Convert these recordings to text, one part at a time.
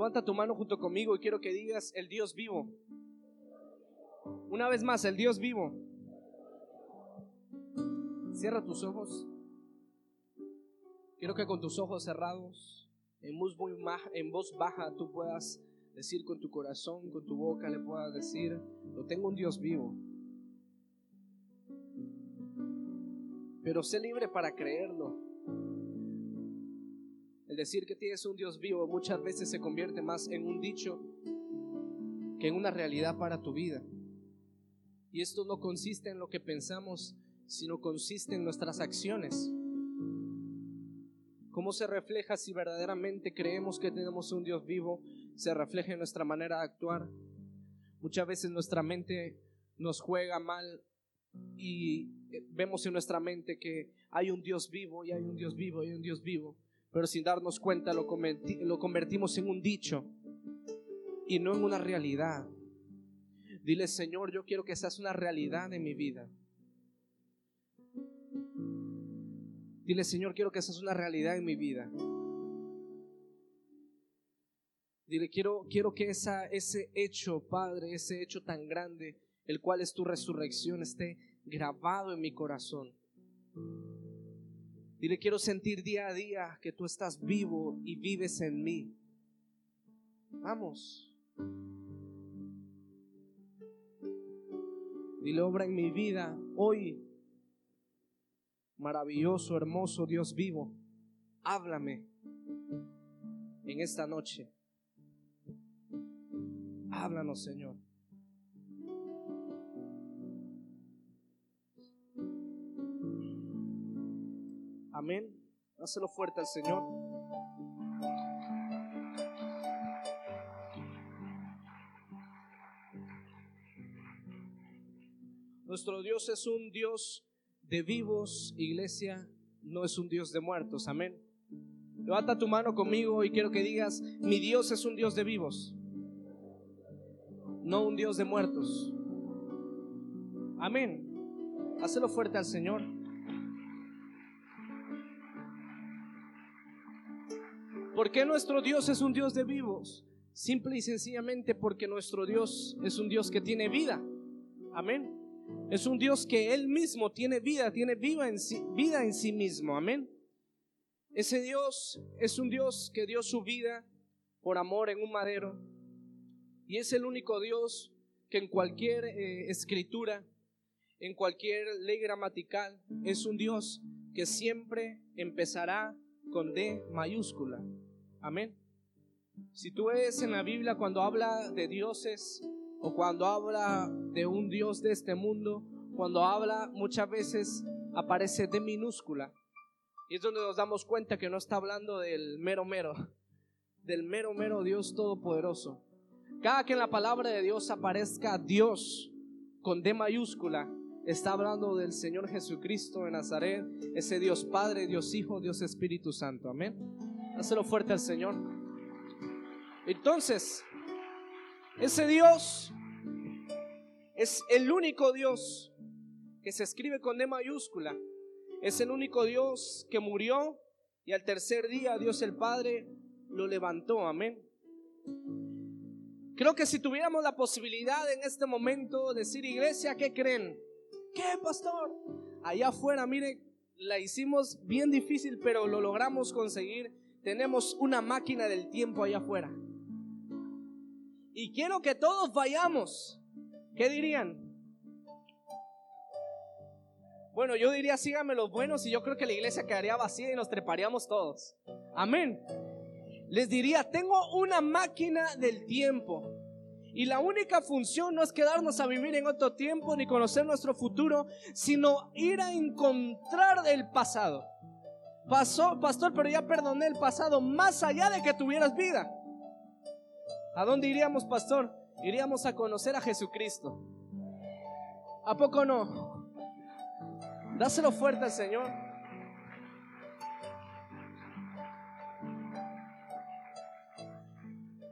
Levanta tu mano junto conmigo y quiero que digas el Dios vivo. Una vez más, el Dios vivo. Cierra tus ojos. Quiero que con tus ojos cerrados, en voz, voz baja, tú puedas decir con tu corazón, con tu boca, le puedas decir, lo tengo un Dios vivo. Pero sé libre para creerlo. El decir que tienes un Dios vivo muchas veces se convierte más en un dicho que en una realidad para tu vida. Y esto no consiste en lo que pensamos, sino consiste en nuestras acciones. ¿Cómo se refleja si verdaderamente creemos que tenemos un Dios vivo? Se refleja en nuestra manera de actuar. Muchas veces nuestra mente nos juega mal y eh, vemos en nuestra mente que hay un Dios vivo y hay un Dios vivo y hay un Dios vivo pero sin darnos cuenta lo, convertimos en un dicho y no en una realidad. Dile, Señor, yo quiero que seas una realidad en mi vida. Dile, Señor, quiero que seas una realidad en mi vida. Dile, quiero, quiero que esa, ese hecho, Padre, ese hecho tan grande, el cual es tu resurrección, esté grabado en mi corazón. Dile, quiero sentir día a día que tú estás vivo y vives en mí. Vamos. Dile, obra en mi vida hoy. Maravilloso, hermoso Dios vivo. Háblame en esta noche. Háblanos, Señor. Amén. Dáselo fuerte al Señor. Nuestro Dios es un Dios de vivos, iglesia, no es un Dios de muertos. Amén. Levanta tu mano conmigo y quiero que digas, mi Dios es un Dios de vivos, no un Dios de muertos. Amén. Hacelo fuerte al Señor. ¿Por qué nuestro Dios es un Dios de vivos? Simple y sencillamente porque nuestro Dios es un Dios que tiene vida. Amén. Es un Dios que Él mismo tiene vida, tiene vida en sí, vida en sí mismo. Amén. Ese Dios es un Dios que dio su vida por amor en un madero. Y es el único Dios que en cualquier eh, escritura, en cualquier ley gramatical, es un Dios que siempre empezará con D mayúscula. Amén. Si tú ves en la Biblia cuando habla de dioses o cuando habla de un Dios de este mundo, cuando habla muchas veces aparece de minúscula. Y es donde nos damos cuenta que no está hablando del mero mero, del mero mero Dios todopoderoso. Cada que en la palabra de Dios aparezca Dios con D mayúscula, está hablando del Señor Jesucristo de Nazaret, ese Dios Padre, Dios Hijo, Dios Espíritu Santo. Amén. Hacelo fuerte al Señor. Entonces, ese Dios es el único Dios que se escribe con D mayúscula. Es el único Dios que murió y al tercer día Dios el Padre lo levantó. Amén. Creo que si tuviéramos la posibilidad en este momento de decir, iglesia, ¿qué creen? ¿Qué, pastor? Allá afuera, mire, la hicimos bien difícil, pero lo logramos conseguir tenemos una máquina del tiempo allá afuera. Y quiero que todos vayamos. ¿Qué dirían? Bueno, yo diría síganme los buenos y yo creo que la iglesia quedaría vacía y nos treparíamos todos. Amén. Les diría, tengo una máquina del tiempo. Y la única función no es quedarnos a vivir en otro tiempo ni conocer nuestro futuro, sino ir a encontrar el pasado. Pasó, pastor, pero ya perdoné el pasado más allá de que tuvieras vida. ¿A dónde iríamos, pastor? Iríamos a conocer a Jesucristo. ¿A poco no? Dáselo fuerte al Señor.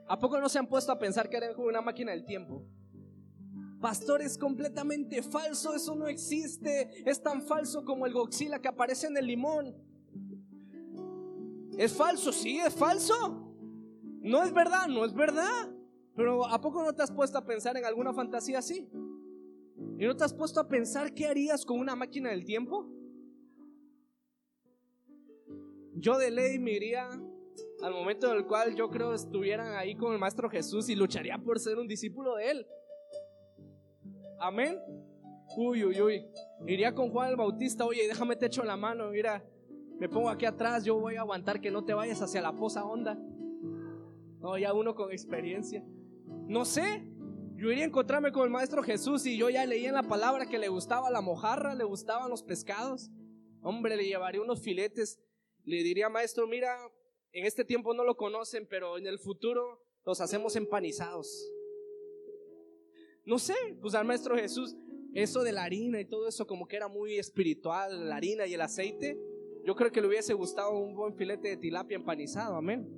¿A poco no se han puesto a pensar que era una máquina del tiempo? Pastor, es completamente falso, eso no existe. Es tan falso como el goxila que aparece en el limón. ¿Es falso? Sí, es falso. No es verdad, no es verdad. Pero ¿a poco no te has puesto a pensar en alguna fantasía así? ¿Y no te has puesto a pensar qué harías con una máquina del tiempo? Yo de ley me iría al momento en el cual yo creo estuvieran ahí con el Maestro Jesús y lucharía por ser un discípulo de Él. Amén. Uy, uy, uy. Iría con Juan el Bautista, oye, déjame te echo la mano, mira, me pongo aquí atrás, yo voy a aguantar que no te vayas hacia la poza honda. No, ya uno con experiencia. No sé, yo iría a encontrarme con el Maestro Jesús y yo ya leía en la palabra que le gustaba la mojarra, le gustaban los pescados. Hombre, le llevaría unos filetes. Le diría, Maestro, mira, en este tiempo no lo conocen, pero en el futuro los hacemos empanizados. No sé, pues al Maestro Jesús, eso de la harina y todo eso como que era muy espiritual, la harina y el aceite. Yo creo que le hubiese gustado un buen filete de tilapia empanizado, amén.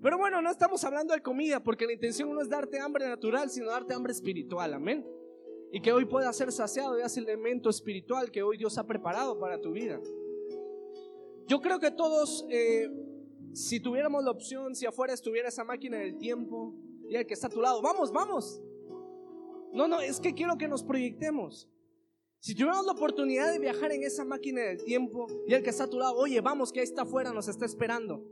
Pero bueno, no estamos hablando de comida, porque la intención no es darte hambre natural, sino darte hambre espiritual, amén. Y que hoy puedas ser saciado de ese elemento espiritual que hoy Dios ha preparado para tu vida. Yo creo que todos, eh, si tuviéramos la opción, si afuera estuviera esa máquina del tiempo y el que está a tu lado, vamos, vamos. No, no, es que quiero que nos proyectemos. Si tuviéramos la oportunidad de viajar en esa máquina del tiempo y el que está a tu lado, oye, vamos, que ahí está afuera, nos está esperando.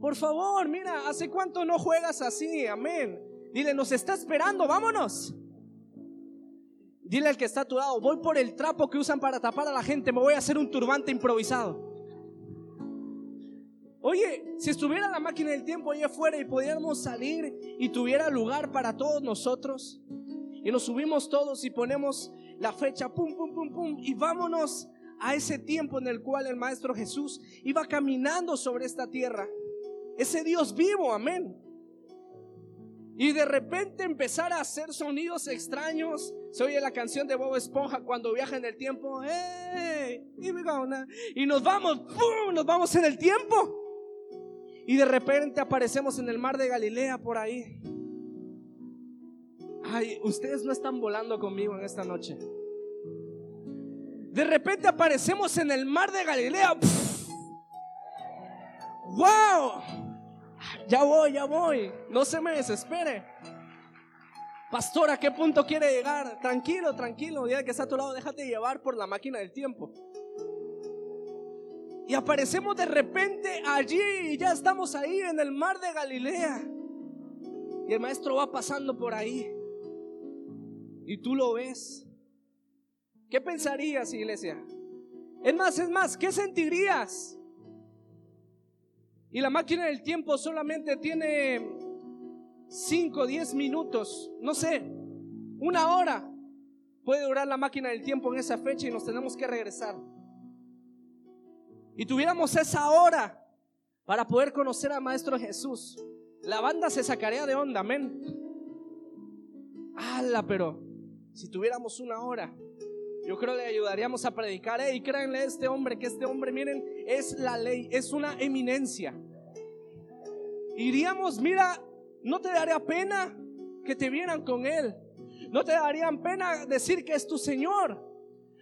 Por favor, mira, ¿hace cuánto no juegas así? Amén. Dile, nos está esperando, vámonos. Dile al que está a tu lado, voy por el trapo que usan para tapar a la gente, me voy a hacer un turbante improvisado. Oye, si estuviera la máquina del tiempo allá afuera y pudiéramos salir y tuviera lugar para todos nosotros, y nos subimos todos y ponemos la fecha, pum, pum, pum, pum, y vámonos a ese tiempo en el cual el Maestro Jesús iba caminando sobre esta tierra ese Dios vivo, amén. Y de repente empezar a hacer sonidos extraños. Se oye la canción de Bob Esponja cuando viaja en el tiempo. Y nos vamos, nos vamos en el tiempo. Y de repente aparecemos en el mar de Galilea por ahí. Ay, ustedes no están volando conmigo en esta noche. De repente aparecemos en el mar de Galilea. ¡Wow! Ya voy, ya voy. No se me desespere. Pastor, ¿a qué punto quiere llegar? Tranquilo, tranquilo. Dile que está a tu lado, déjate llevar por la máquina del tiempo. Y aparecemos de repente allí y ya estamos ahí en el mar de Galilea. Y el maestro va pasando por ahí. Y tú lo ves. ¿Qué pensarías, iglesia? Es más, es más, ¿qué sentirías? Y la máquina del tiempo solamente tiene 5, 10 minutos, no sé, una hora puede durar la máquina del tiempo en esa fecha y nos tenemos que regresar. Y tuviéramos esa hora para poder conocer a Maestro Jesús. La banda se sacaría de onda, amén. Ala, pero si tuviéramos una hora, yo creo le ayudaríamos a predicar. Y créanle a este hombre que este hombre, miren, es la ley, es una eminencia. Iríamos, mira, no te daría pena que te vieran con él. No te darían pena decir que es tu Señor.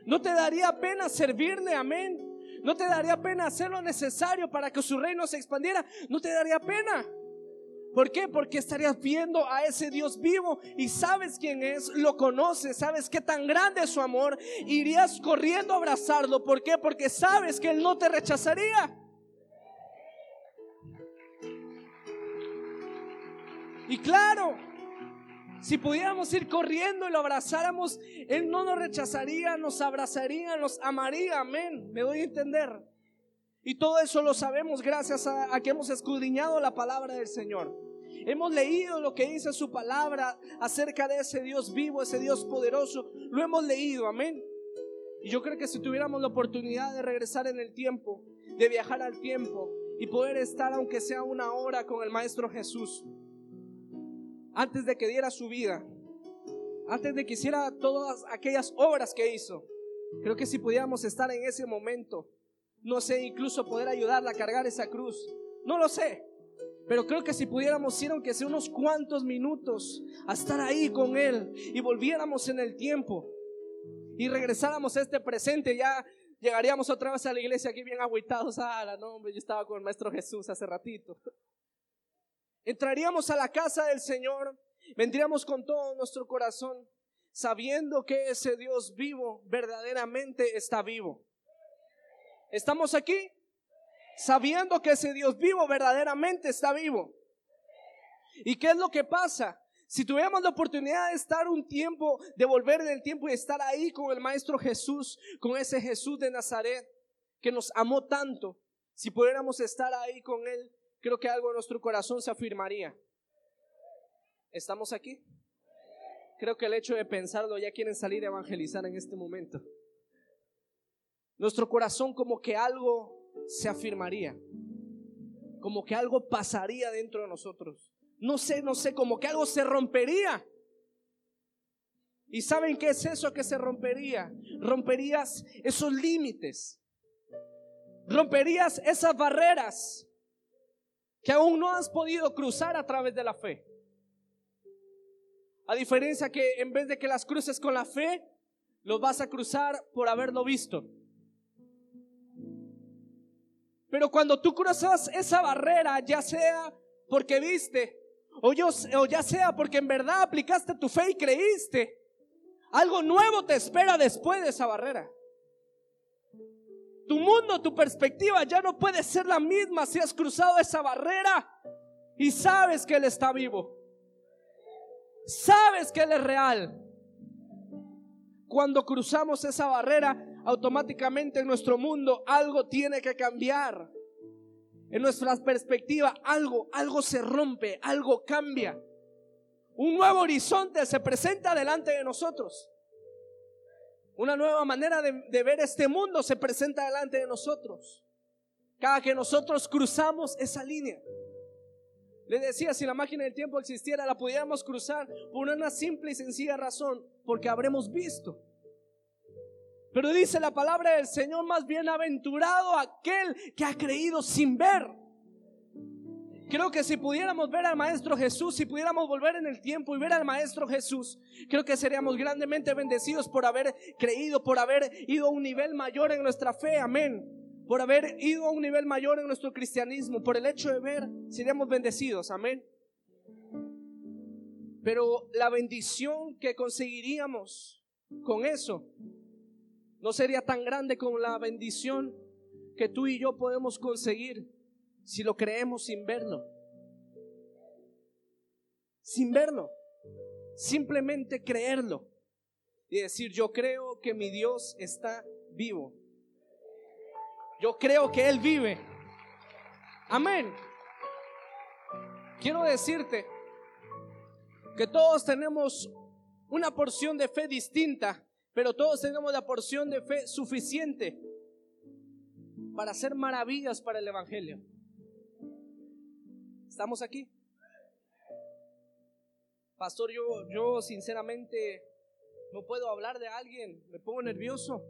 No te daría pena servirle, amén. No te daría pena hacer lo necesario para que su reino se expandiera. No te daría pena. ¿Por qué? Porque estarías viendo a ese Dios vivo y sabes quién es, lo conoces, sabes qué tan grande es su amor. Irías corriendo a abrazarlo. ¿Por qué? Porque sabes que Él no te rechazaría. Y claro, si pudiéramos ir corriendo y lo abrazáramos, Él no nos rechazaría, nos abrazaría, nos amaría. Amén. Me doy a entender. Y todo eso lo sabemos gracias a, que hemos escudriñado la palabra del Señor. Hemos leído lo que dice su palabra acerca de ese Dios vivo, ese Dios poderoso. Lo hemos leído, amén. Y yo creo que si tuviéramos la oportunidad de regresar en el tiempo, de viajar al tiempo y poder estar aunque sea una hora con el Maestro Jesús, antes de que diera su vida, antes de que hiciera todas aquellas obras que hizo. Creo que si pudiéramos estar en ese momento, no sé, incluso poder ayudarla a cargar esa cruz, no lo sé. Pero creo que si pudiéramos ir aunque sea unos cuantos minutos a estar ahí con Él y volviéramos en el tiempo y regresáramos a este presente, ya llegaríamos otra vez a la iglesia aquí bien agüitados. Ah, no, hombre, yo estaba con el Maestro Jesús hace ratito. Entraríamos a la casa del Señor, vendríamos con todo nuestro corazón, sabiendo que ese Dios vivo verdaderamente está vivo. ¿Estamos aquí? Sabiendo que ese Dios vivo verdaderamente está vivo. ¿Y qué es lo que pasa? Si tuviéramos la oportunidad de estar un tiempo, de volver en el tiempo y estar ahí con el Maestro Jesús, con ese Jesús de Nazaret que nos amó tanto, si pudiéramos estar ahí con Él, creo que algo en nuestro corazón se afirmaría. ¿Estamos aquí? Creo que el hecho de pensarlo ya quieren salir a evangelizar en este momento. Nuestro corazón como que algo se afirmaría, como que algo pasaría dentro de nosotros no sé, no sé, como que algo se rompería. ¿Y saben qué es eso que se rompería? Romperías esos límites. Romperías esas barreras que aún no has podido cruzar a través de la fe. A diferencia que en vez de que las cruces con la fe, los vas a cruzar por haberlo visto. Pero cuando tú cruzas esa barrera, ya sea porque viste o, ya sea porque en verdad aplicaste tu fe y creíste, algo nuevo te espera después de esa barrera. Tu mundo, tu perspectiva ya no puede ser la misma si has cruzado esa barrera y sabes que Él está vivo. Sabes que Él es real. Cuando cruzamos esa barrera, automáticamente en nuestro mundo algo tiene que cambiar. En nuestra perspectiva, algo, algo se rompe, algo cambia. Un nuevo horizonte se presenta delante de nosotros. Una nueva manera de, de, ver este mundo se presenta delante de nosotros. Cada que nosotros cruzamos esa línea. Le decía, si la máquina del tiempo existiera, la pudiéramos cruzar por una simple y sencilla razón, porque habremos visto pero dice la palabra del Señor, más bienaventurado aquel que ha creído sin ver. Creo que si pudiéramos ver al Maestro Jesús, si pudiéramos volver en el tiempo y ver al Maestro Jesús, creo que seríamos grandemente bendecidos por haber creído, por haber ido a un nivel mayor en nuestra fe, amén. Por haber ido a un nivel mayor en nuestro cristianismo, por el hecho de ver, seríamos bendecidos, amén. Pero la bendición que conseguiríamos con eso no sería tan grande como la bendición que tú y yo podemos conseguir si lo creemos sin verlo. Sin verlo. Simplemente creerlo. Y decir, yo creo que mi Dios está vivo. Yo creo que Él vive. Amén. Quiero decirte que todos tenemos una porción de fe distinta pero todos tenemos la porción de fe suficiente para hacer maravillas para el Evangelio. ¿Estamos aquí? Pastor, yo, yo sinceramente no puedo hablar de alguien, me pongo nervioso.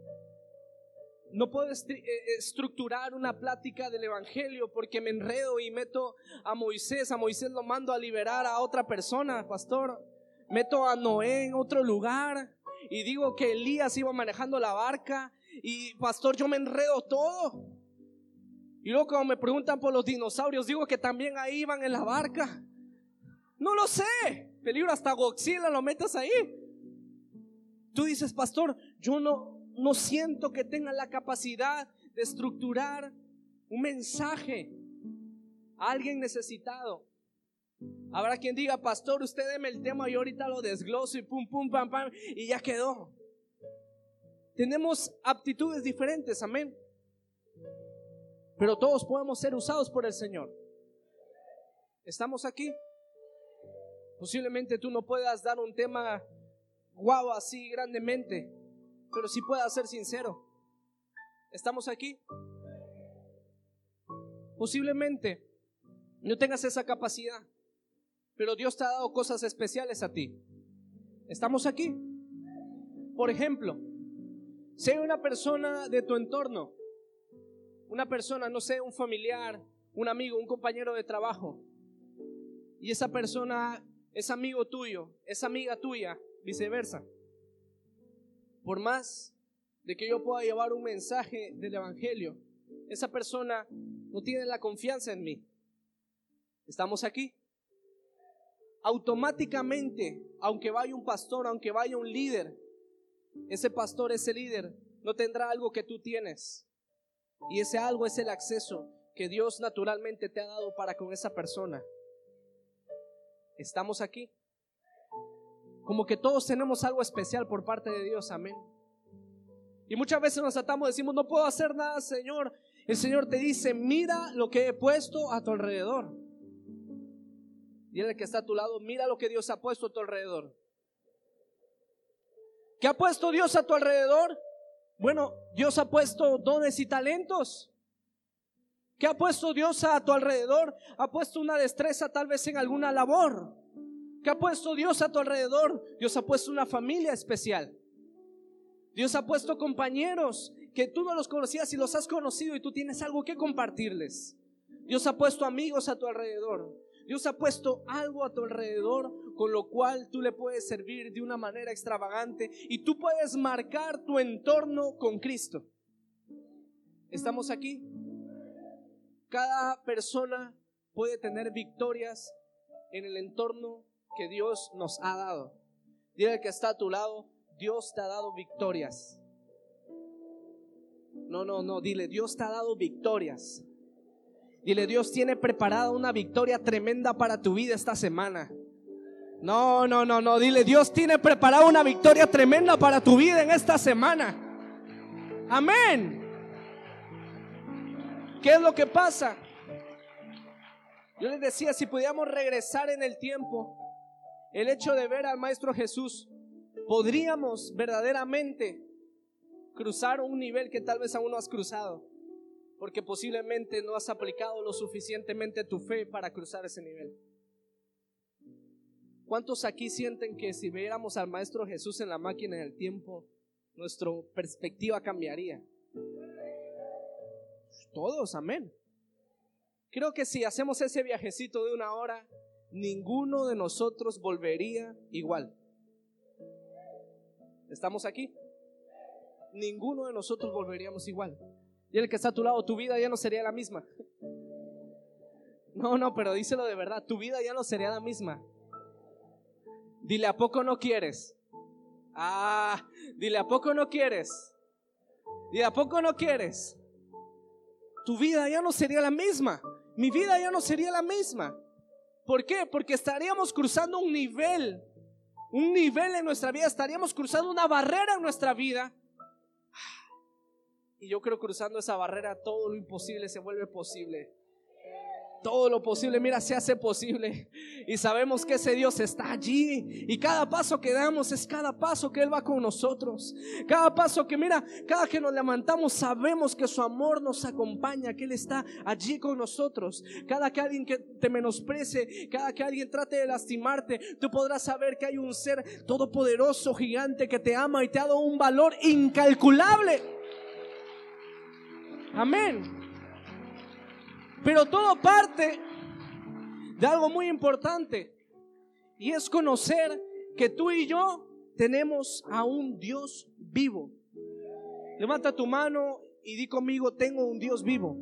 No puedo eh, eh, estructurar una plática del Evangelio porque me enredo y meto a Moisés. A Moisés lo mando a liberar a otra persona, pastor. Meto a Noé en otro lugar y digo que Elías iba manejando la barca y pastor, yo me enredo todo. Y luego cuando me preguntan por los dinosaurios, digo que también ahí iban en la barca. No lo sé. Peligro hasta Godzilla lo metas ahí. Tú dices, pastor, yo no, no siento que tenga la capacidad de estructurar un mensaje a alguien necesitado. Habrá quien diga, pastor, usted deme el tema y ahorita lo desgloso y pum, pum, pam, pam, y ya quedó. Tenemos aptitudes diferentes, amén. Pero todos podemos ser usados por el Señor. ¿Estamos aquí? Posiblemente tú no puedas dar un tema guau así grandemente, pero sí puedas ser sincero. ¿Estamos aquí? Posiblemente no tengas esa capacidad pero Dios te ha dado cosas especiales a ti. ¿Estamos aquí? Por ejemplo, sé una persona de tu entorno, una persona, no sé, un familiar, un amigo, un compañero de trabajo, y esa persona es amigo tuyo, es amiga tuya, viceversa. Por más de que yo pueda llevar un mensaje del Evangelio, esa persona no tiene la confianza en mí. ¿Estamos aquí? Automáticamente, aunque vaya un pastor, aunque vaya un líder, ese pastor, ese líder, no tendrá algo que tú tienes. Y ese algo es el acceso que Dios naturalmente te ha dado para con esa persona. Estamos aquí. Como que todos tenemos algo especial por parte de Dios, amén. Y muchas veces nos atamos, decimos, no puedo hacer nada, Señor. El Señor te dice, mira lo que he puesto a tu alrededor. Dile que está a tu lado, mira lo que Dios ha puesto a tu alrededor. ¿Qué ha puesto Dios a tu alrededor? Bueno, Dios ha puesto dones y talentos. ¿Qué ha puesto Dios a tu alrededor? Ha puesto una destreza tal vez en alguna labor. ¿Qué ha puesto Dios a tu alrededor? Dios ha puesto una familia especial. Dios ha puesto compañeros que tú no los conocías y los has conocido y tú tienes algo que compartirles. Dios ha puesto amigos a tu alrededor. Dios ha puesto algo a tu alrededor con lo cual tú le puedes servir de una manera extravagante y tú puedes marcar tu entorno con Cristo. ¿Estamos aquí? Cada persona puede tener victorias en el entorno que Dios nos ha dado. Dile que está a tu lado, Dios te ha dado victorias. No, no, no, dile, Dios te ha dado victorias. Dile, Dios tiene preparada una victoria tremenda para tu vida esta semana. No, no, no, no. Dile, Dios tiene preparada una victoria tremenda para tu vida en esta semana. Amén. ¿Qué es lo que pasa? Yo les decía, si pudiéramos regresar en el tiempo, el hecho de ver al Maestro Jesús, podríamos verdaderamente cruzar un nivel que tal vez aún no has cruzado porque posiblemente no has aplicado lo suficientemente tu fe para cruzar ese nivel. ¿Cuántos aquí sienten que si viéramos al Maestro Jesús en la máquina del tiempo, nuestra perspectiva cambiaría? Todos, amén. Creo que si hacemos ese viajecito de una hora, ninguno de nosotros volvería igual. ¿Estamos aquí? Ninguno de nosotros volveríamos igual. Y el que está a tu lado, tu vida ya no sería la misma. No, no, pero díselo de verdad, tu vida ya no sería la misma. Dile, ¿a poco no quieres? Ah, dile, ¿a poco no quieres? Dile, ¿a poco no quieres? Tu vida ya no sería la misma. Mi vida ya no sería la misma. ¿Por qué? Porque estaríamos cruzando un nivel, un nivel en nuestra vida, estaríamos cruzando una barrera en nuestra vida y yo creo cruzando esa barrera todo lo imposible se vuelve posible. Todo lo posible, mira, se hace posible. Y sabemos que ese Dios está allí. Y cada paso que damos es cada paso que Él va con nosotros. Cada paso que, mira, cada que nos levantamos sabemos que su amor nos acompaña, que Él está allí con nosotros. Cada que alguien que te menosprecie, cada que alguien trate de lastimarte, tú podrás saber que hay un ser todopoderoso, gigante, que te ama y te ha dado un valor incalculable. Amén. Pero todo parte de algo muy importante y es conocer que tú y yo tenemos a un Dios vivo. Levanta tu mano y di conmigo, tengo un Dios vivo.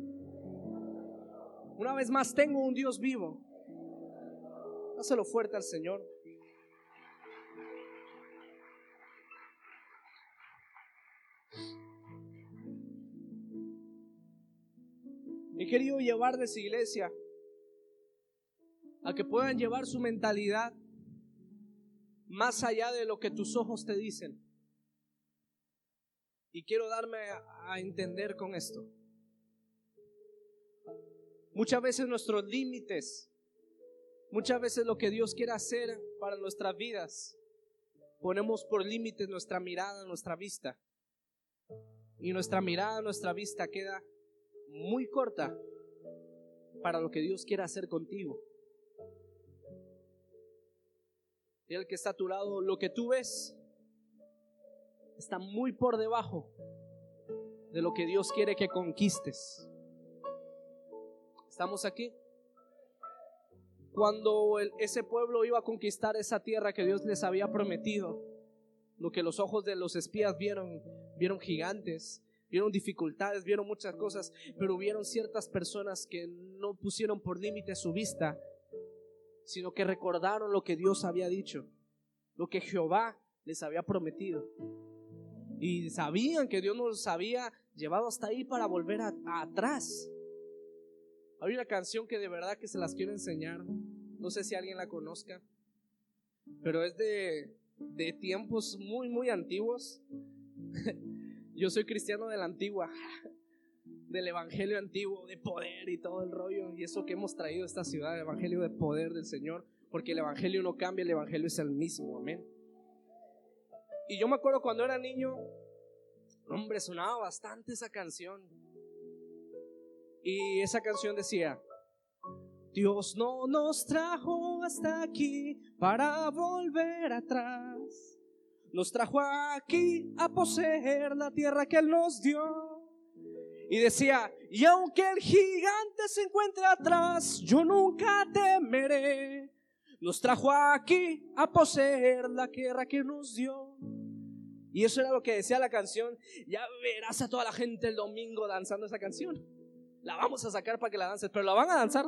Una vez más, tengo un Dios vivo. Dáselo fuerte al Señor. He querido llevarles, iglesia, a que puedan llevar su mentalidad más allá de lo que tus ojos te dicen. Y quiero darme a, entender con esto. Muchas veces nuestros límites, muchas veces lo que Dios quiere hacer para nuestras vidas, ponemos por límites nuestra mirada, nuestra vista. Y nuestra mirada, nuestra vista queda muy corta para lo que Dios quiera hacer contigo. Y el que está a tu lado, lo que tú ves está muy por debajo de lo que Dios quiere que conquistes. ¿Estamos aquí? Cuando ese pueblo iba a conquistar esa tierra que Dios les había prometido, lo que los ojos de los espías vieron, vieron gigantes, vieron dificultades, vieron muchas cosas, pero hubieron ciertas personas que no pusieron por límite su vista, sino que recordaron lo que Dios había dicho, lo que Jehová les había prometido. Y sabían que Dios nos había llevado hasta ahí para volver atrás. Hay una canción que de verdad que se las quiero enseñar. No sé si alguien la conozca, pero es de, de tiempos muy, muy antiguos. Yo soy cristiano de la antigua, del evangelio antiguo, de poder y todo el rollo. Y eso que hemos traído a esta ciudad, el evangelio de poder del Señor, porque el evangelio no cambia, el evangelio es el mismo. Amén. Y yo me acuerdo cuando era niño, hombre, sonaba bastante esa canción. Y esa canción decía, Dios no nos trajo hasta aquí para volver atrás. Nos trajo aquí a poseer la tierra que Él nos dio. Y decía, y aunque el gigante se encuentre atrás, yo nunca temeré. Nos trajo aquí a poseer la tierra que nos dio. Y eso era lo que decía la canción. Ya verás a toda la gente el domingo danzando esa canción. La vamos a sacar para que la dances, pero la van a danzar.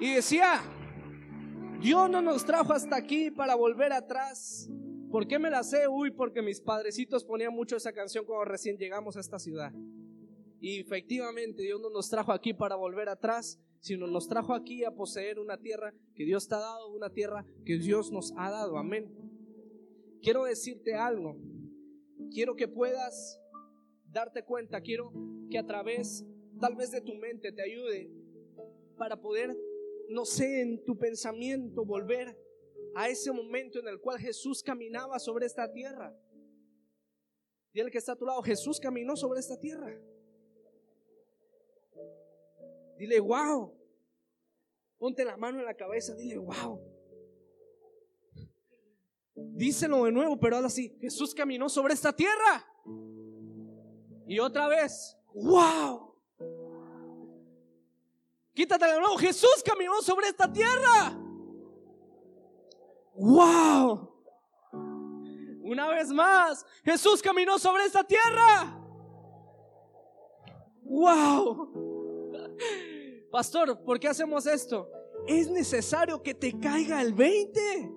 Y decía, Dios no nos trajo hasta aquí para volver atrás. ¿Por qué me la sé? Uy, porque mis padrecitos ponían mucho esa canción cuando recién llegamos a esta ciudad. Y efectivamente Dios no nos trajo aquí para volver atrás, sino nos trajo aquí a poseer una tierra que Dios te ha dado, una tierra que Dios nos ha dado. Amén. Quiero decirte algo. Quiero que puedas darte cuenta, quiero que a través tal vez de tu mente te ayude para poder, no sé, en tu pensamiento volver a ese momento en el cual Jesús caminaba sobre esta tierra. Dile que está a tu lado, Jesús caminó sobre esta tierra. Dile, wow. Ponte la mano en la cabeza, dile, wow. Díselo de nuevo, pero ahora sí, Jesús caminó sobre esta tierra. Y otra vez, wow. Quítate de nuevo, Jesús caminó sobre esta tierra. Wow. Una vez más, Jesús caminó sobre esta tierra. Wow. Pastor, ¿por qué hacemos esto? Es necesario que te caiga el 20.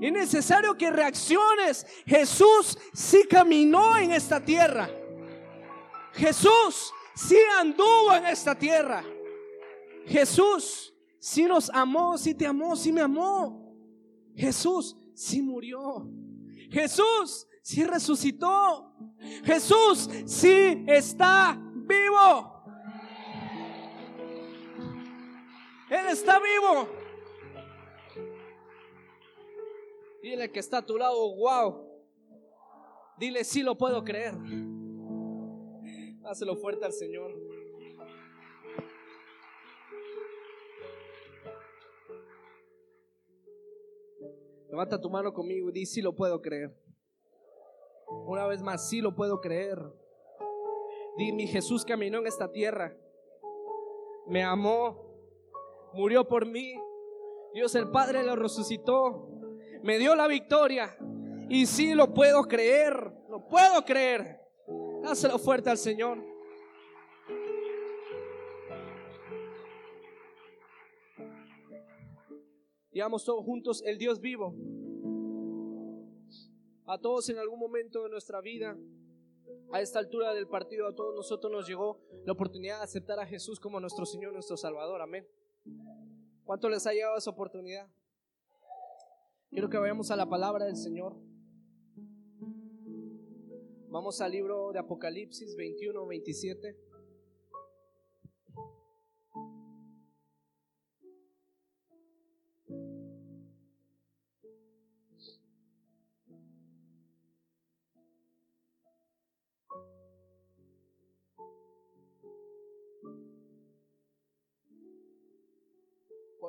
Es necesario que reacciones. Jesús sí caminó en esta tierra. Jesús sí anduvo en esta tierra. Jesús sí nos amó, sí te amó, sí me amó. Jesús sí murió. Jesús sí resucitó. Jesús sí está vivo. Él está vivo. Dile que está a tu lado, wow. Dile, sí lo puedo creer. Dáselo fuerte al Señor. Levanta tu mano conmigo y di, sí lo puedo creer. Una vez más, sí lo puedo creer. Di, mi Jesús caminó en esta tierra. Me amó murió por mí. Dios el Padre lo resucitó, me dio la victoria. Y sí lo puedo creer, lo puedo creer. Dáselo fuerte al Señor. Digamos todos juntos el Dios vivo. A todos en algún momento de nuestra vida, a esta altura del partido, a todos nosotros nos llegó la oportunidad de aceptar a Jesús como nuestro Señor, nuestro Salvador. Amén. ¿Cuánto les ha llegado esa oportunidad? Quiero que vayamos a la palabra del Señor. Vamos al libro de Apocalipsis 21, 27.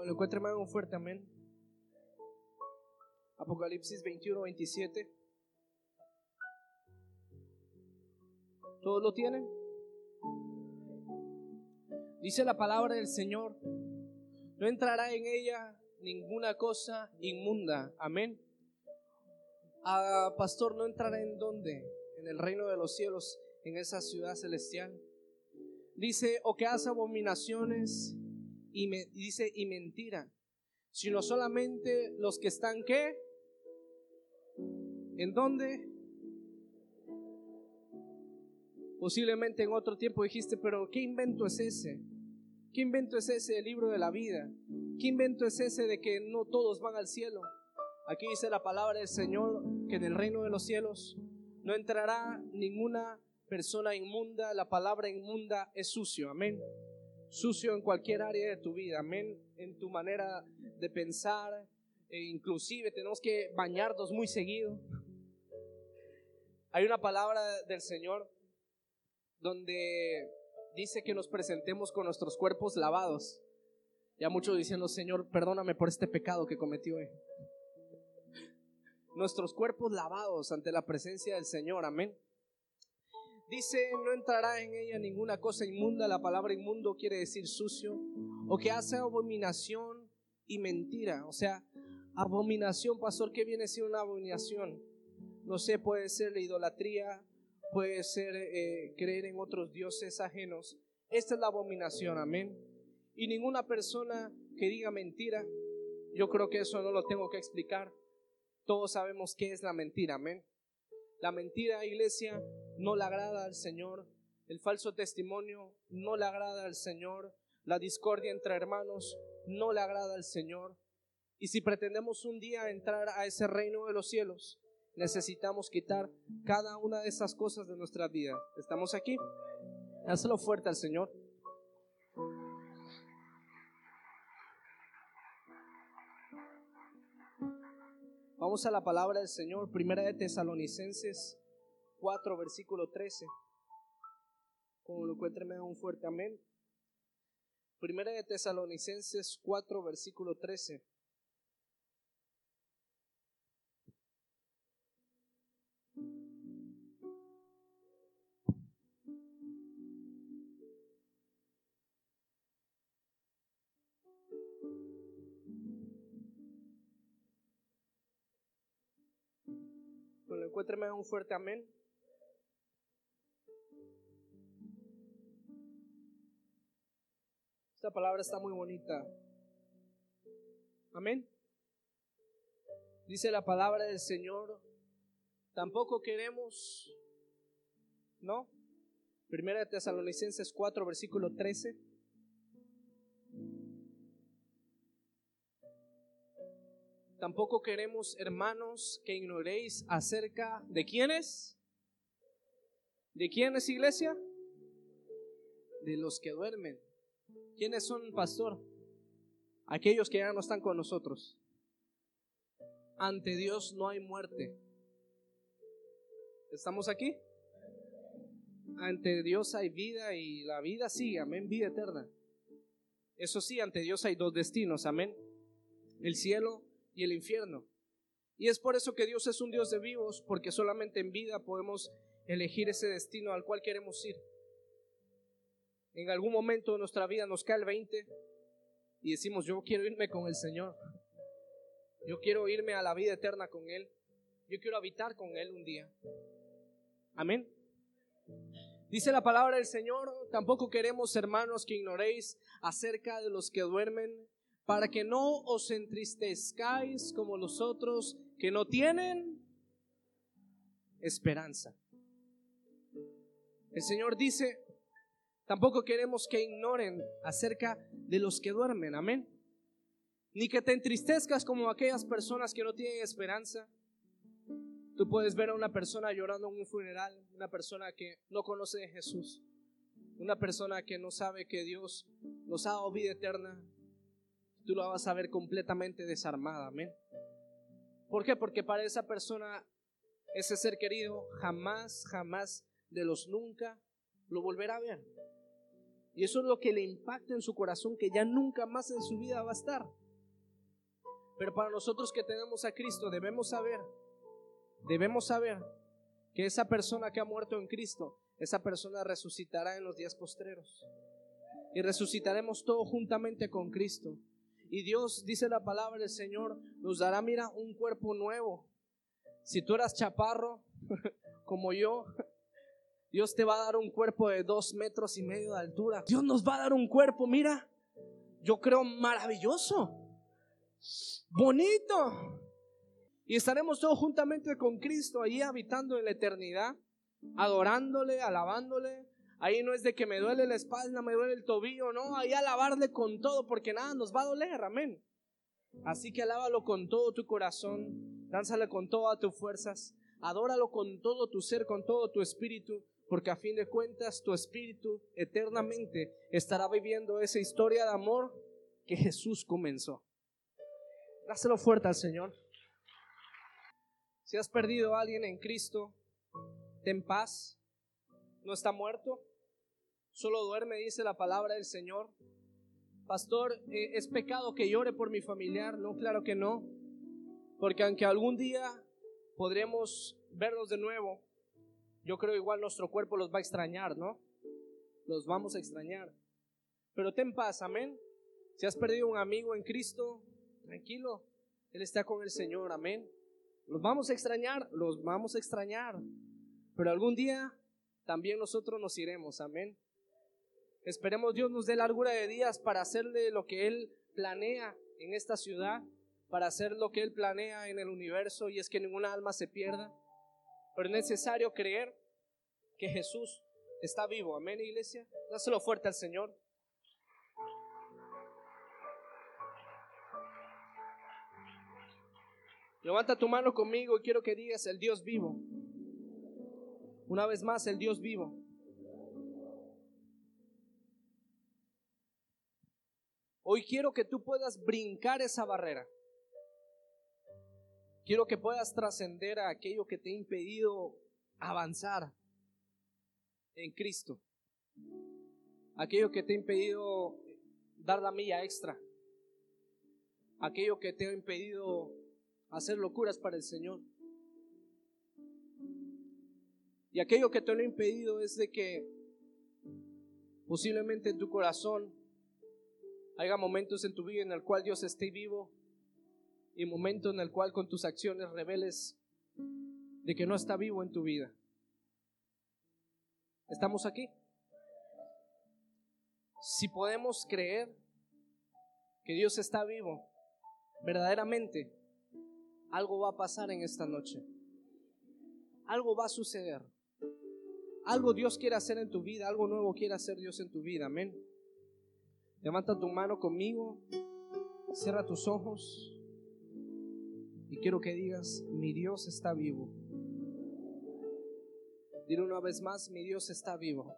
Lo encuentre un fuerte amén. Apocalipsis 21, 27. ¿Todos lo tienen? Dice la palabra del Señor, no entrará en ella ninguna cosa inmunda. Amén. Ah, pastor, no entrará en dónde? En el reino de los cielos, en esa ciudad celestial. Dice, o que hace abominaciones y me, dice, y mentira, sino solamente los que están, ¿qué? ¿En dónde? Posiblemente en otro tiempo dijiste, pero ¿qué invento es ese? ¿Qué invento es ese del libro de la vida? ¿Qué invento es ese de que no todos van al cielo? Aquí dice la palabra del Señor que en el reino de los cielos no entrará ninguna persona inmunda. La palabra inmunda es sucio, amén. Sucio en cualquier área de tu vida, amén. En tu manera de pensar, e inclusive tenemos que bañarnos muy seguido. Hay una palabra del Señor donde dice que nos presentemos con nuestros cuerpos lavados. Ya muchos diciendo, Señor, perdóname por este pecado que cometí hoy. Nuestros cuerpos lavados ante la presencia del Señor, amén. Dice, no entrará en ella ninguna cosa inmunda. La palabra inmundo quiere decir sucio. O que hace abominación y mentira. O sea, abominación, pastor, ¿qué viene siendo una abominación? No sé, puede ser la idolatría, puede ser eh, creer en otros dioses ajenos. Esta es la abominación, amén. Y ninguna persona que diga mentira, yo creo que eso no lo tengo que explicar. Todos sabemos qué es la mentira, amén. La mentira, iglesia, no le agrada al Señor. El falso testimonio no le agrada al Señor. La discordia entre hermanos no le agrada al Señor. Y si pretendemos un día entrar a ese reino de los cielos, necesitamos quitar cada una de esas cosas de nuestra vida. ¿Estamos aquí? Hazlo fuerte al Señor. Vamos a la palabra del Señor, primera de Tesalonicenses 4, versículo 13. Como lo encuentre, me da un fuerte amén. Primera de Tesalonicenses 4, versículo 13. Encuéntreme un fuerte amén. Esta palabra está muy bonita. Amén. Dice la palabra del Señor. Tampoco queremos, ¿no? Primera de Tesalonicenses 4, versículo 13. Tampoco queremos, hermanos, que ignoréis acerca de quiénes. ¿De quiénes, iglesia? De los que duermen. ¿Quiénes son, pastor? Aquellos que ya no están con nosotros. Ante Dios no hay muerte. ¿Estamos aquí? Ante Dios hay vida y la vida sigue, amén, vida eterna. Eso sí, ante Dios hay dos destinos, amén. El cielo y el infierno. Y es por eso que Dios es un Dios de vivos, porque solamente en vida podemos elegir ese destino al cual queremos ir. En algún momento de nuestra vida nos cae el 20 y decimos, yo quiero irme con el Señor. Yo quiero irme a la vida eterna con Él. Yo quiero habitar con Él un día. Amén. Dice la palabra del Señor, tampoco queremos, hermanos, que ignoréis acerca de los que duermen, para que no os entristezcáis como los otros que no tienen esperanza. El Señor dice, tampoco queremos que ignoren acerca de los que duermen, amén. Ni que te entristezcas como aquellas personas que no tienen esperanza. Tú puedes ver a una persona llorando en un funeral, una persona que no conoce a Jesús, una persona que no sabe que Dios nos ha dado vida eterna, tú la vas a ver completamente desarmada, amén. ¿Por qué? Porque para esa persona, ese ser querido, jamás, jamás de los nunca lo volverá a ver. Y eso es lo que le impacta en su corazón, que ya nunca más en su vida va a estar. Pero para nosotros que tenemos a Cristo, debemos saber, debemos saber que esa persona que ha muerto en Cristo, esa persona resucitará en los días postreros. Y resucitaremos todos juntamente con Cristo. Y Dios, dice la palabra del Señor, nos dará, mira, un cuerpo nuevo. Si tú eras chaparro, como yo, Dios te va a dar un cuerpo de dos metros y medio de altura. Dios nos va a dar un cuerpo, mira, yo creo maravilloso, bonito. Y estaremos todos juntamente con Cristo ahí habitando en la eternidad, adorándole, alabándole. Ahí no es de que me duele la espalda, me duele el tobillo, no, ahí alabarle con todo porque nada nos va a doler, amén. Así que alábalo con todo tu corazón, dánzale con todas tus fuerzas, adóralo con todo tu ser, con todo tu espíritu, porque a fin de cuentas tu espíritu eternamente estará viviendo esa historia de amor que Jesús comenzó. Dáselo fuerte al Señor. Si has perdido a alguien en Cristo, ten paz, no está muerto, solo duerme, dice la palabra del Señor. Pastor, eh, ¿es pecado que llore por mi familiar? No, claro que no. Porque aunque algún día podremos verlos de nuevo, yo creo igual nuestro cuerpo los va a extrañar, ¿no? Los vamos a extrañar. Pero ten paz, amén. Si has perdido un amigo en Cristo, tranquilo. Él está con el Señor, amén. Los vamos a extrañar, los vamos a extrañar. Pero algún día también nosotros nos iremos, amén. Esperemos Dios nos dé largura de días para hacerle lo que Él planea en esta ciudad, para hacer lo que Él planea en el universo y es que ninguna alma se pierda. Pero es necesario creer que Jesús está vivo. Amén, iglesia. Dáselo fuerte al Señor. Levanta tu mano conmigo y quiero que digas el Dios vivo. Una vez más, el Dios vivo. Hoy quiero que tú puedas brincar esa barrera. Quiero que puedas trascender a aquello que te ha impedido avanzar en Cristo. Aquello que te ha impedido dar la milla extra. Aquello que te ha impedido hacer locuras para el Señor. Y aquello que te lo ha impedido es de que posiblemente en tu corazón haya momentos en tu vida en el cual Dios esté vivo y momentos en el cual con tus acciones reveles de que no está vivo en tu vida. Estamos aquí. Si podemos creer que Dios está vivo, verdaderamente, algo va a pasar en esta noche. Algo va a suceder. Algo Dios quiere hacer en tu vida, algo nuevo quiere hacer Dios en tu vida. Amén. Levanta tu mano conmigo, cierra tus ojos y quiero que digas, mi Dios está vivo. Dile una vez más, mi Dios está vivo.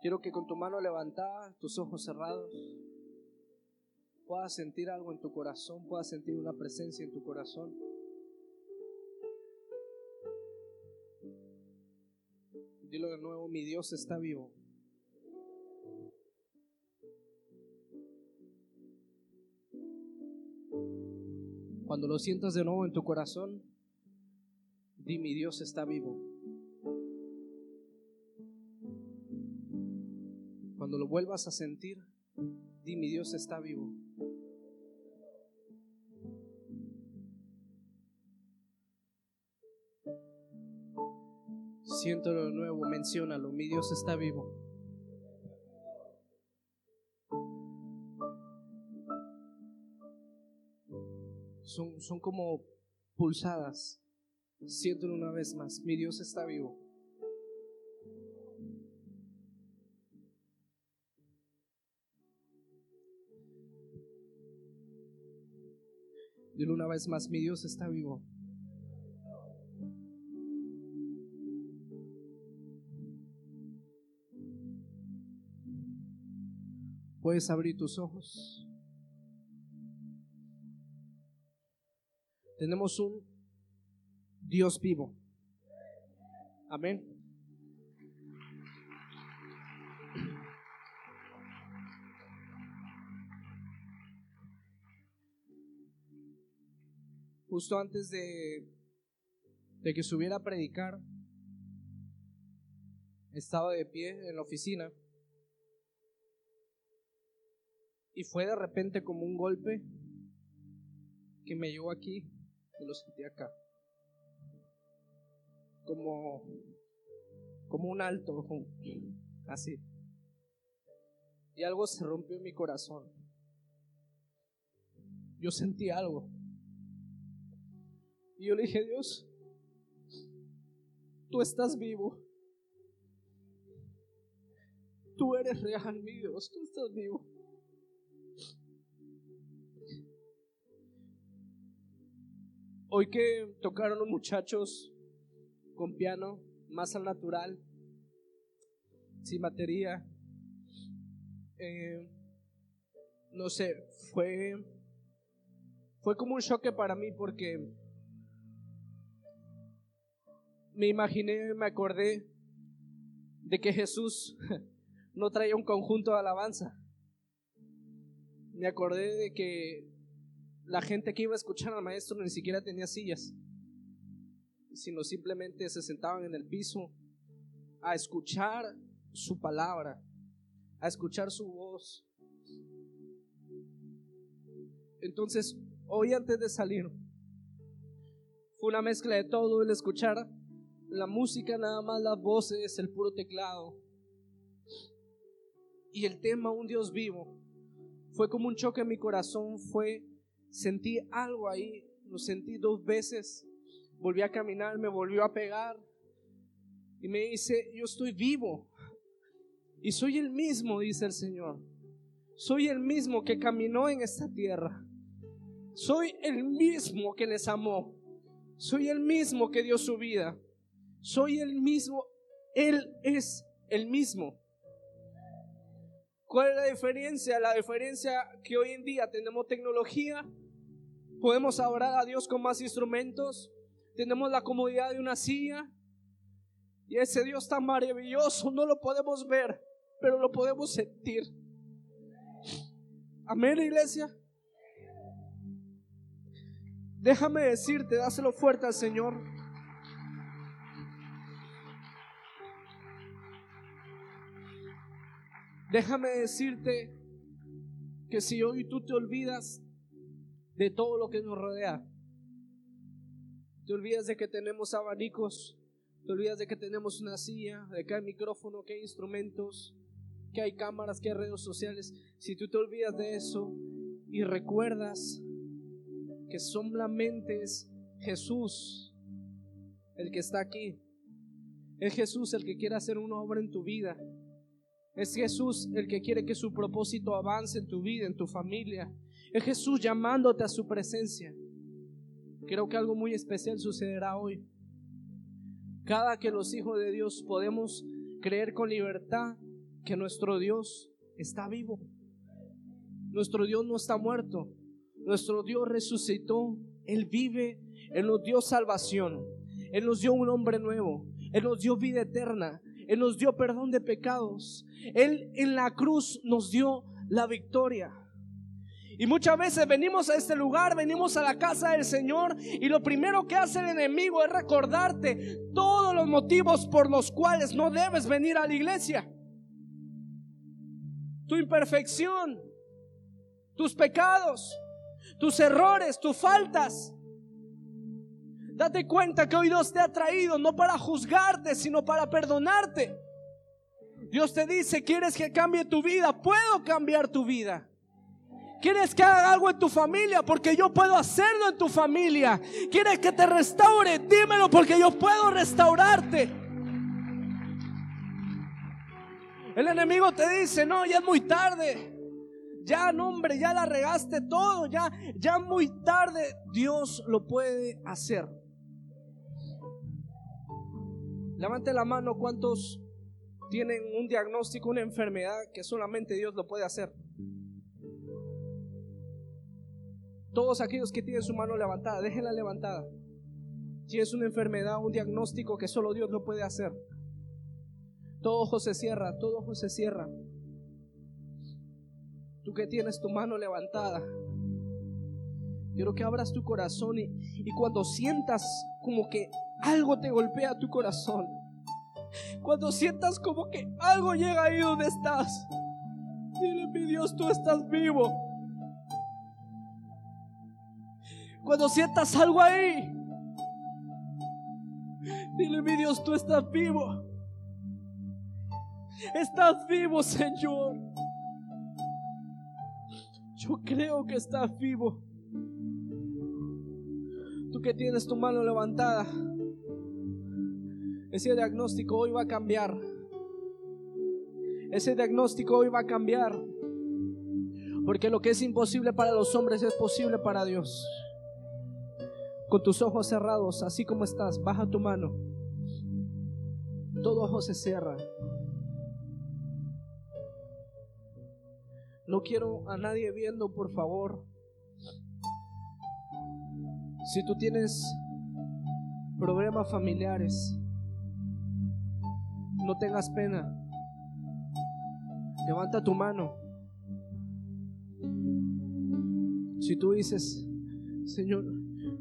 Quiero que con tu mano levantada, tus ojos cerrados, puedas sentir algo en tu corazón, puedas sentir una presencia en tu corazón. Dilo de nuevo, mi Dios está vivo. Cuando lo sientas de nuevo en tu corazón, di mi Dios está vivo. Cuando lo vuelvas a sentir, di mi Dios está vivo. Siéntelo de nuevo, menciónalo, mi Dios está vivo. Son, como pulsadas. Siéntelo una vez más, mi Dios está vivo. Dile una vez más, mi Dios está vivo. Puedes abrir tus ojos. Tenemos un Dios vivo. Amén. Justo antes de, de que subiera a predicar, estaba de pie en la oficina y fue de repente como un golpe que me llegó aquí lo sentí acá. como, como un alto, así. Y algo se rompió en mi corazón. Yo sentí algo. Y yo le dije, Dios, tú estás vivo. Tú eres real, mi Dios, tú estás vivo. Hoy que tocaron los muchachos con piano, más al natural, sin batería, eh, no sé, fue, fue como un choque para mí porque me imaginé, me acordé de que Jesús no traía un conjunto de alabanza. Me acordé de que la gente que iba a escuchar al maestro ni siquiera tenía sillas, sino simplemente se sentaban en el piso a escuchar su palabra, a escuchar su voz. Entonces, hoy antes de salir, fue una mezcla de todo el escuchar la música, nada más las voces, el puro teclado. Y el tema Un Dios vivo fue como un choque en mi corazón, fue sentí algo ahí, lo sentí dos veces, volví a caminar, me volvió a pegar y me dice, yo estoy vivo y soy el mismo, dice el Señor. Soy el mismo que caminó en esta tierra. Soy el mismo que les amó. Soy el mismo que dio su vida. Soy el mismo. Él es el mismo. ¿Cuál es la diferencia? La diferencia que hoy en día tenemos tecnología, podemos adorar a Dios con más instrumentos, tenemos la comodidad de una silla y ese Dios tan maravilloso no lo podemos ver, pero lo podemos sentir. Amén, iglesia. Déjame decirte, dáselo fuerte al Señor. Déjame decirte que si hoy tú te olvidas de todo lo que nos rodea, te olvidas de que tenemos abanicos, te olvidas de que tenemos una silla, de que hay micrófono, que hay instrumentos, que hay cámaras, que hay redes sociales, si tú te olvidas de eso y recuerdas que solamente es Jesús el que está aquí, es Jesús el que quiere hacer una obra en tu vida, es Jesús el que quiere que su propósito avance en tu vida, en tu familia. Es Jesús llamándote a su presencia. Creo que algo muy especial sucederá hoy. Cada que los hijos de Dios podemos creer con libertad que nuestro Dios está vivo. Nuestro Dios no está muerto. Nuestro Dios resucitó. Él vive. Él nos dio salvación. Él nos dio un hombre nuevo. Él nos dio vida eterna. Él nos dio perdón de pecados. Él en la cruz nos dio la victoria. Y muchas veces venimos a este lugar, venimos a la casa del Señor y lo primero que hace el enemigo es recordarte todos los motivos por los cuales no debes venir a la iglesia. Tu imperfección, tus pecados, tus errores, tus faltas. Date cuenta que hoy Dios te ha traído no para juzgarte, sino para perdonarte. Dios te dice, ¿quieres que cambie tu vida? Puedo cambiar tu vida. ¿Quieres que haga algo en tu familia? Porque yo puedo hacerlo en tu familia. ¿Quieres que te restaure? Dímelo porque yo puedo restaurarte. El enemigo te dice, no, ya es muy tarde. Ya, no, hombre, ya la regaste todo. Ya, ya muy tarde. Dios lo puede hacer. Levante la mano cuántos tienen un diagnóstico, una enfermedad que solamente Dios lo puede hacer. Todos aquellos que tienen su mano levantada, déjenla levantada. Si es una enfermedad, un diagnóstico que solo Dios lo puede hacer. Todo ojo se cierra, todo ojo se cierra. Tú que tienes tu mano levantada, quiero que abras tu corazón y, y cuando sientas como que algo te golpea tu corazón. Cuando sientas como que algo llega ahí donde estás, dile, mi Dios, tú estás vivo. Cuando sientas algo ahí, Dile, mi Dios, tú estás vivo. Estás vivo, Señor. Yo creo que estás vivo. Tú que tienes tu mano levantada, ese diagnóstico hoy va a cambiar. Ese diagnóstico hoy va a cambiar. Porque lo que es imposible para los hombres es posible para Dios. Con tus ojos cerrados, así como estás, baja tu mano. Todo ojo se cierra. No quiero a nadie viendo, por favor. Si tú tienes problemas familiares, no tengas pena. Levanta tu mano. Si tú dices, Señor,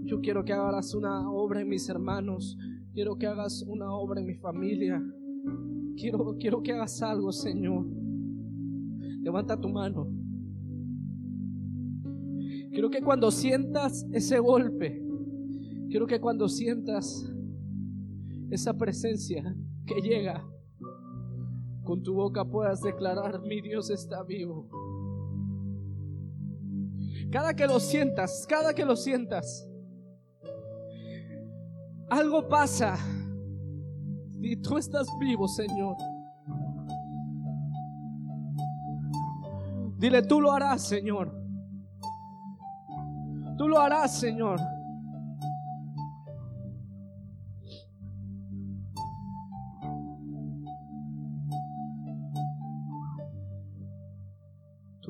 yo quiero que hagas una obra en mis hermanos, quiero que hagas una obra en mi familia, quiero, quiero que hagas algo, Señor. Levanta tu mano. Quiero que cuando sientas ese golpe, quiero que cuando sientas esa presencia que llega, con tu boca puedas declarar, mi Dios está vivo. Cada que lo sientas, cada que lo sientas, algo pasa y tú estás vivo, Señor. Dile, tú lo harás, Señor. Tú lo harás, Señor.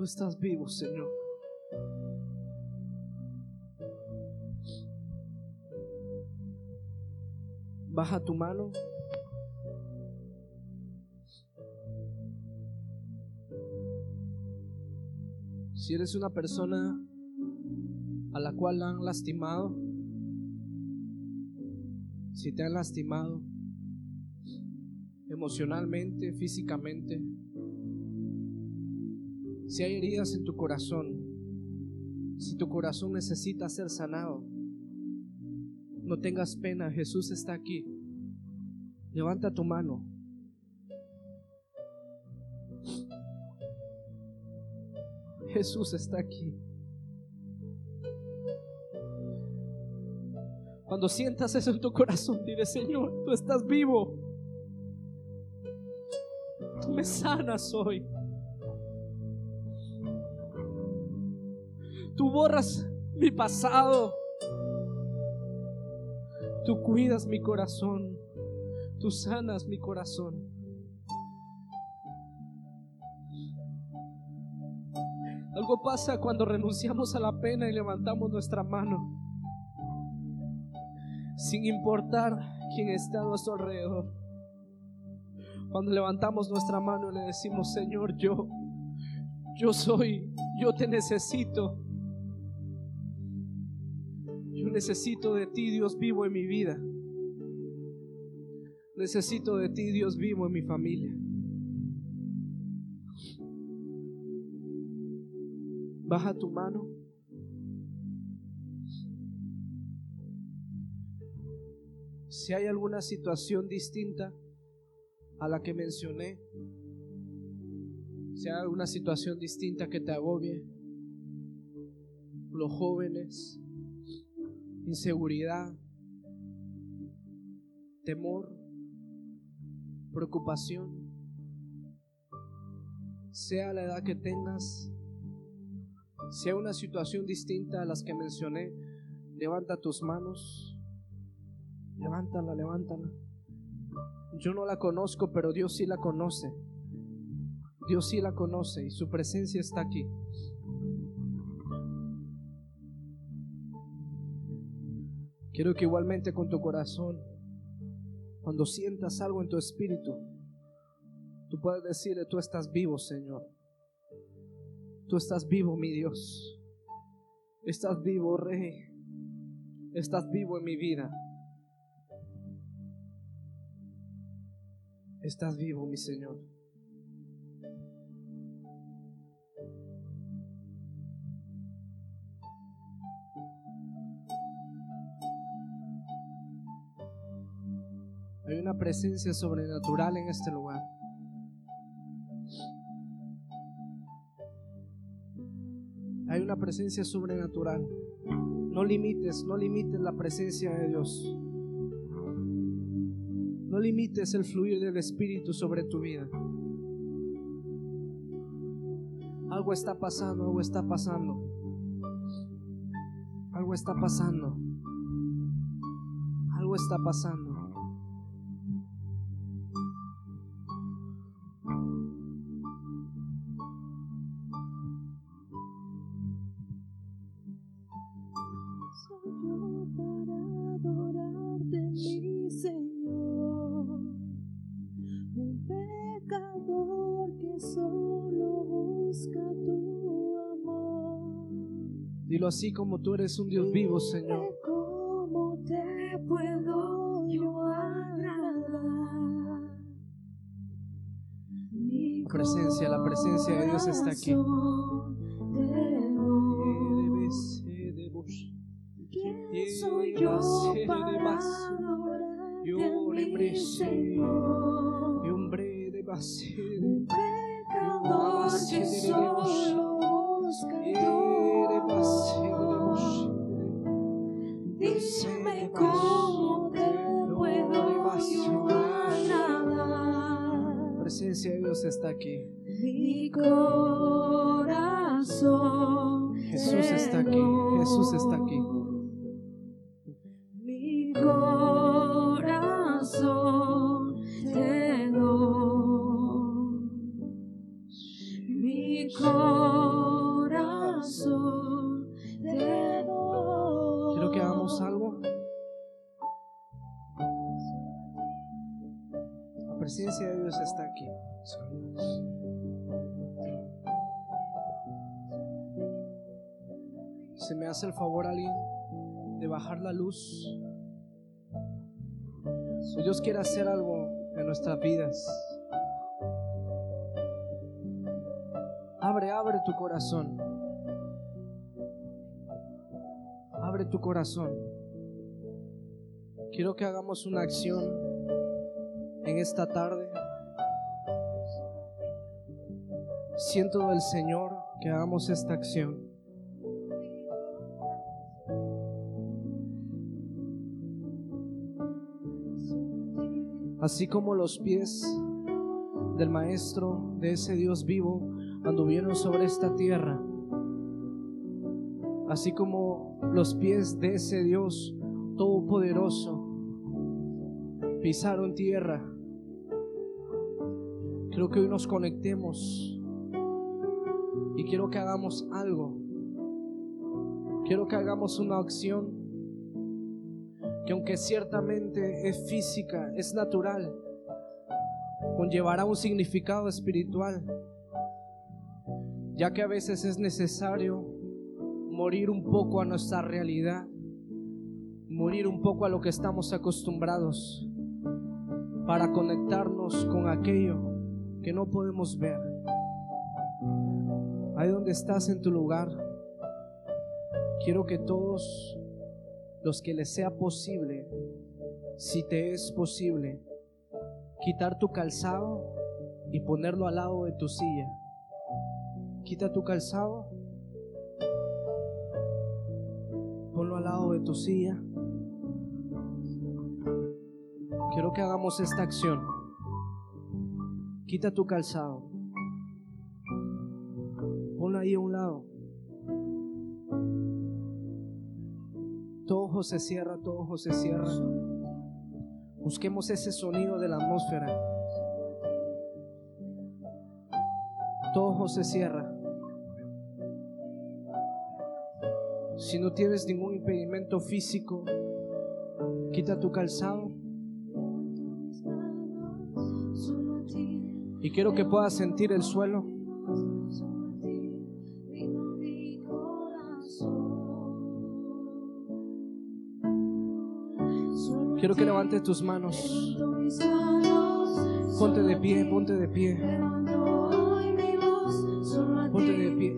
Estás vivo, Señor. Baja tu mano. Si eres una persona a la cual han lastimado, si te han lastimado emocionalmente, físicamente, si hay heridas en tu corazón, si tu corazón necesita ser sanado, no tengas pena, Jesús está aquí. Levanta tu mano. Jesús está aquí. Cuando sientas eso en tu corazón, dile, Señor, tú estás vivo. Tú me sanas hoy. Tú borras mi pasado. Tú cuidas mi corazón. Tú sanas mi corazón. Algo pasa cuando renunciamos a la pena y levantamos nuestra mano. Sin importar quién está a nuestro alrededor. Cuando levantamos nuestra mano y le decimos, Señor, yo, yo soy, yo te necesito. Necesito de ti, Dios vivo en mi vida. Necesito de ti, Dios vivo en mi familia. Baja tu mano. Si hay alguna situación distinta a la que mencioné, si hay alguna situación distinta que te agobie, los jóvenes, inseguridad, temor, preocupación, sea la edad que tengas, sea una situación distinta a las que mencioné, levanta tus manos, levántala, levántala. Yo no la conozco, pero Dios sí la conoce. Dios sí la conoce y su presencia está aquí. Quiero que igualmente con tu corazón, cuando sientas algo en tu espíritu, tú puedas decirle, tú estás vivo, Señor. Tú estás vivo, mi Dios. Estás vivo, Rey. Estás vivo en mi vida. Estás vivo, mi Señor. Una presencia sobrenatural en este lugar. Hay una presencia sobrenatural. No limites, no limites la presencia de Dios. No limites el fluir del Espíritu sobre tu vida. Algo está pasando, algo está pasando. Algo está pasando. Algo está pasando. Así como tú eres un Dios vivo, Señor. ¿Cómo te puedo yo agradar? Mi presencia, la presencia de Dios está aquí. Mi corazón te doy. Mi corazón te doy. Quiero que hagamos algo. La presencia de Dios está aquí. Se me hace el favor alguien bajar la luz. Si Dios quiere hacer algo en nuestras vidas. Abre, abre tu corazón. Abre tu corazón. Quiero que hagamos una acción en esta tarde. Siento del Señor que hagamos esta acción. Así como los pies del Maestro, de ese Dios vivo, anduvieron sobre esta tierra. Así como los pies de ese Dios todopoderoso pisaron tierra. Creo que hoy nos conectemos y quiero que hagamos algo. Quiero que hagamos una acción que aunque ciertamente es física, es natural, conllevará un significado espiritual, ya que a veces es necesario morir un poco a nuestra realidad, morir un poco a lo que estamos acostumbrados, para conectarnos con aquello que no podemos ver. Ahí donde estás en tu lugar, quiero que todos los que les sea posible, si te es posible, quitar tu calzado y ponerlo al lado de tu silla. Quita tu calzado, ponlo al lado de tu silla. Quiero que hagamos esta acción. Quita tu calzado. Ponlo ahí a un lado. Todo ojo se cierra, todo ojo se cierra. Busquemos ese sonido de la atmósfera. Todo ojo se cierra. Si no tienes ningún impedimento físico, quita tu calzado y quiero que puedas sentir el suelo. Quiero que levantes tus manos. Ponte de pie, ponte de pie. Ponte de pie.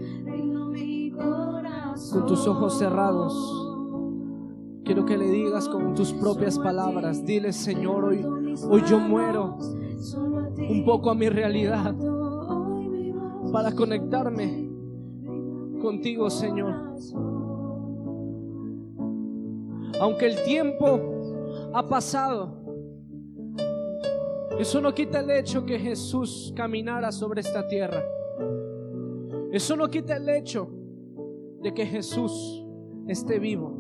Con tus ojos cerrados. Quiero que le digas con tus propias palabras, dile Señor, hoy, Hoy yo muero un poco a mi realidad para conectarme contigo, Señor. Aunque el tiempo ha pasado, eso no quita el hecho que Jesús caminara sobre esta tierra. Eso no quita el hecho de que Jesús esté vivo.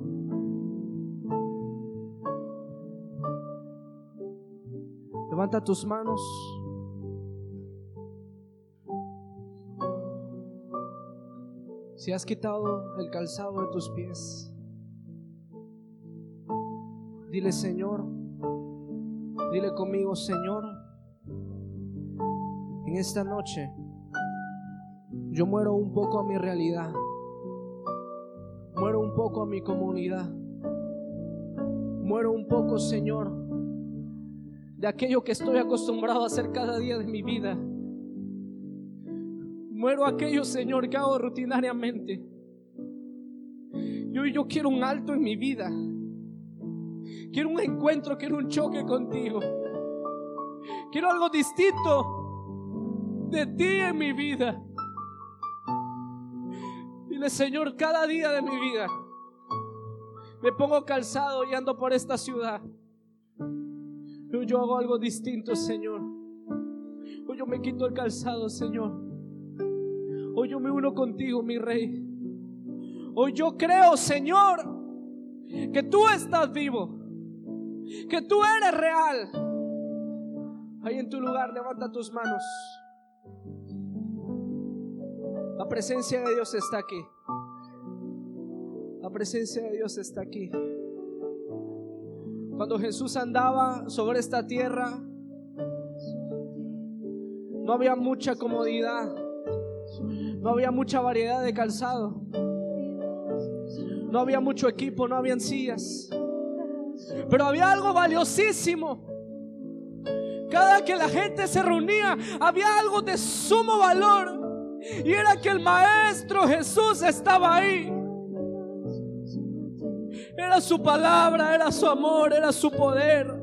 Levanta tus manos. Si has quitado el calzado de tus pies, dile Señor, dile conmigo Señor, en esta noche yo muero un poco a mi realidad, muero un poco a mi comunidad, muero un poco Señor de aquello que estoy acostumbrado a hacer cada día de mi vida. Muero aquello, Señor, que hago rutinariamente. Y hoy yo quiero un alto en mi vida. Quiero un encuentro, quiero un choque contigo. Quiero algo distinto de ti en mi vida. Dile, Señor, cada día de mi vida me pongo calzado y ando por esta ciudad. Hoy yo hago algo distinto, Señor. Hoy yo me quito el calzado, Señor. Hoy yo me uno contigo, mi rey. Hoy yo creo, Señor, que tú estás vivo. Que tú eres real. Ahí en tu lugar, levanta tus manos. La presencia de Dios está aquí. La presencia de Dios está aquí. Cuando Jesús andaba sobre esta tierra, no había mucha comodidad, no había mucha variedad de calzado, no había mucho equipo, no habían sillas, pero había algo valiosísimo. Cada que la gente se reunía, había algo de sumo valor, y era que el Maestro Jesús estaba ahí. Era su palabra, era su amor, era su poder.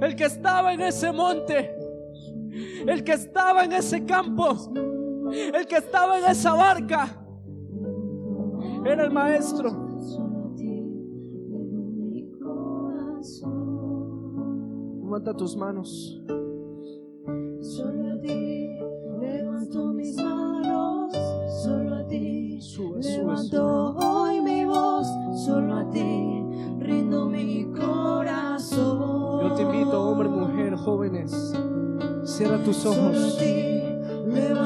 El que estaba en ese monte, el que estaba en ese campo, el que estaba en esa barca, era el maestro. Levanta tus manos. Solo a ti levanto mis manos, solo a ti Sube, sube, levanto hoy mi voz, solo a ti rindo mi corazón. Yo te invito, hombre, mujer, jóvenes, cierra tus ojos.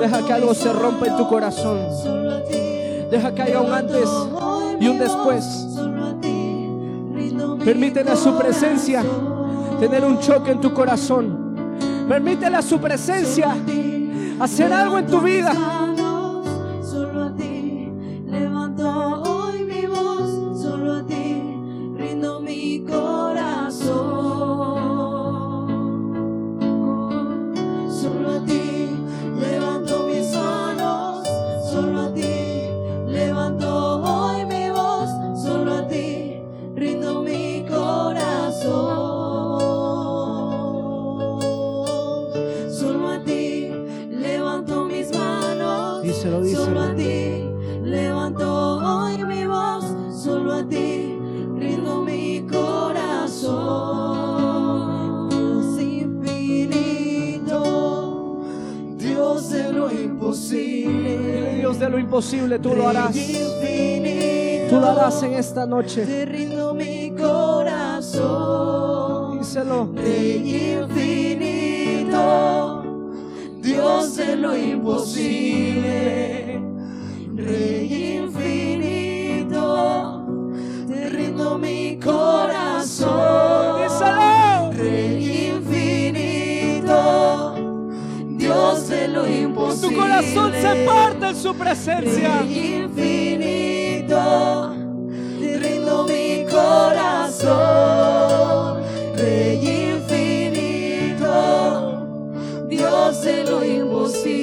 Deja que algo se rompa en tu corazón. Deja que haya un antes y un después. Permítele a su presencia. Tener un choque en tu corazón. Permítele a su presencia hacer algo en tu vida. Solo a ti levanto hoy mi voz, solo a ti rindo mi corazón. Solo a ti levanto mis manos, solo a ti imposible, tú lo harás. Tú lo harás en esta noche. Te rindo mi corazón. Díselo. Rey infinito, Dios de lo imposible, Tu corazón se parte en su presencia. Infinito, rindo mi corazón. Rey infinito, Dios de lo imposible.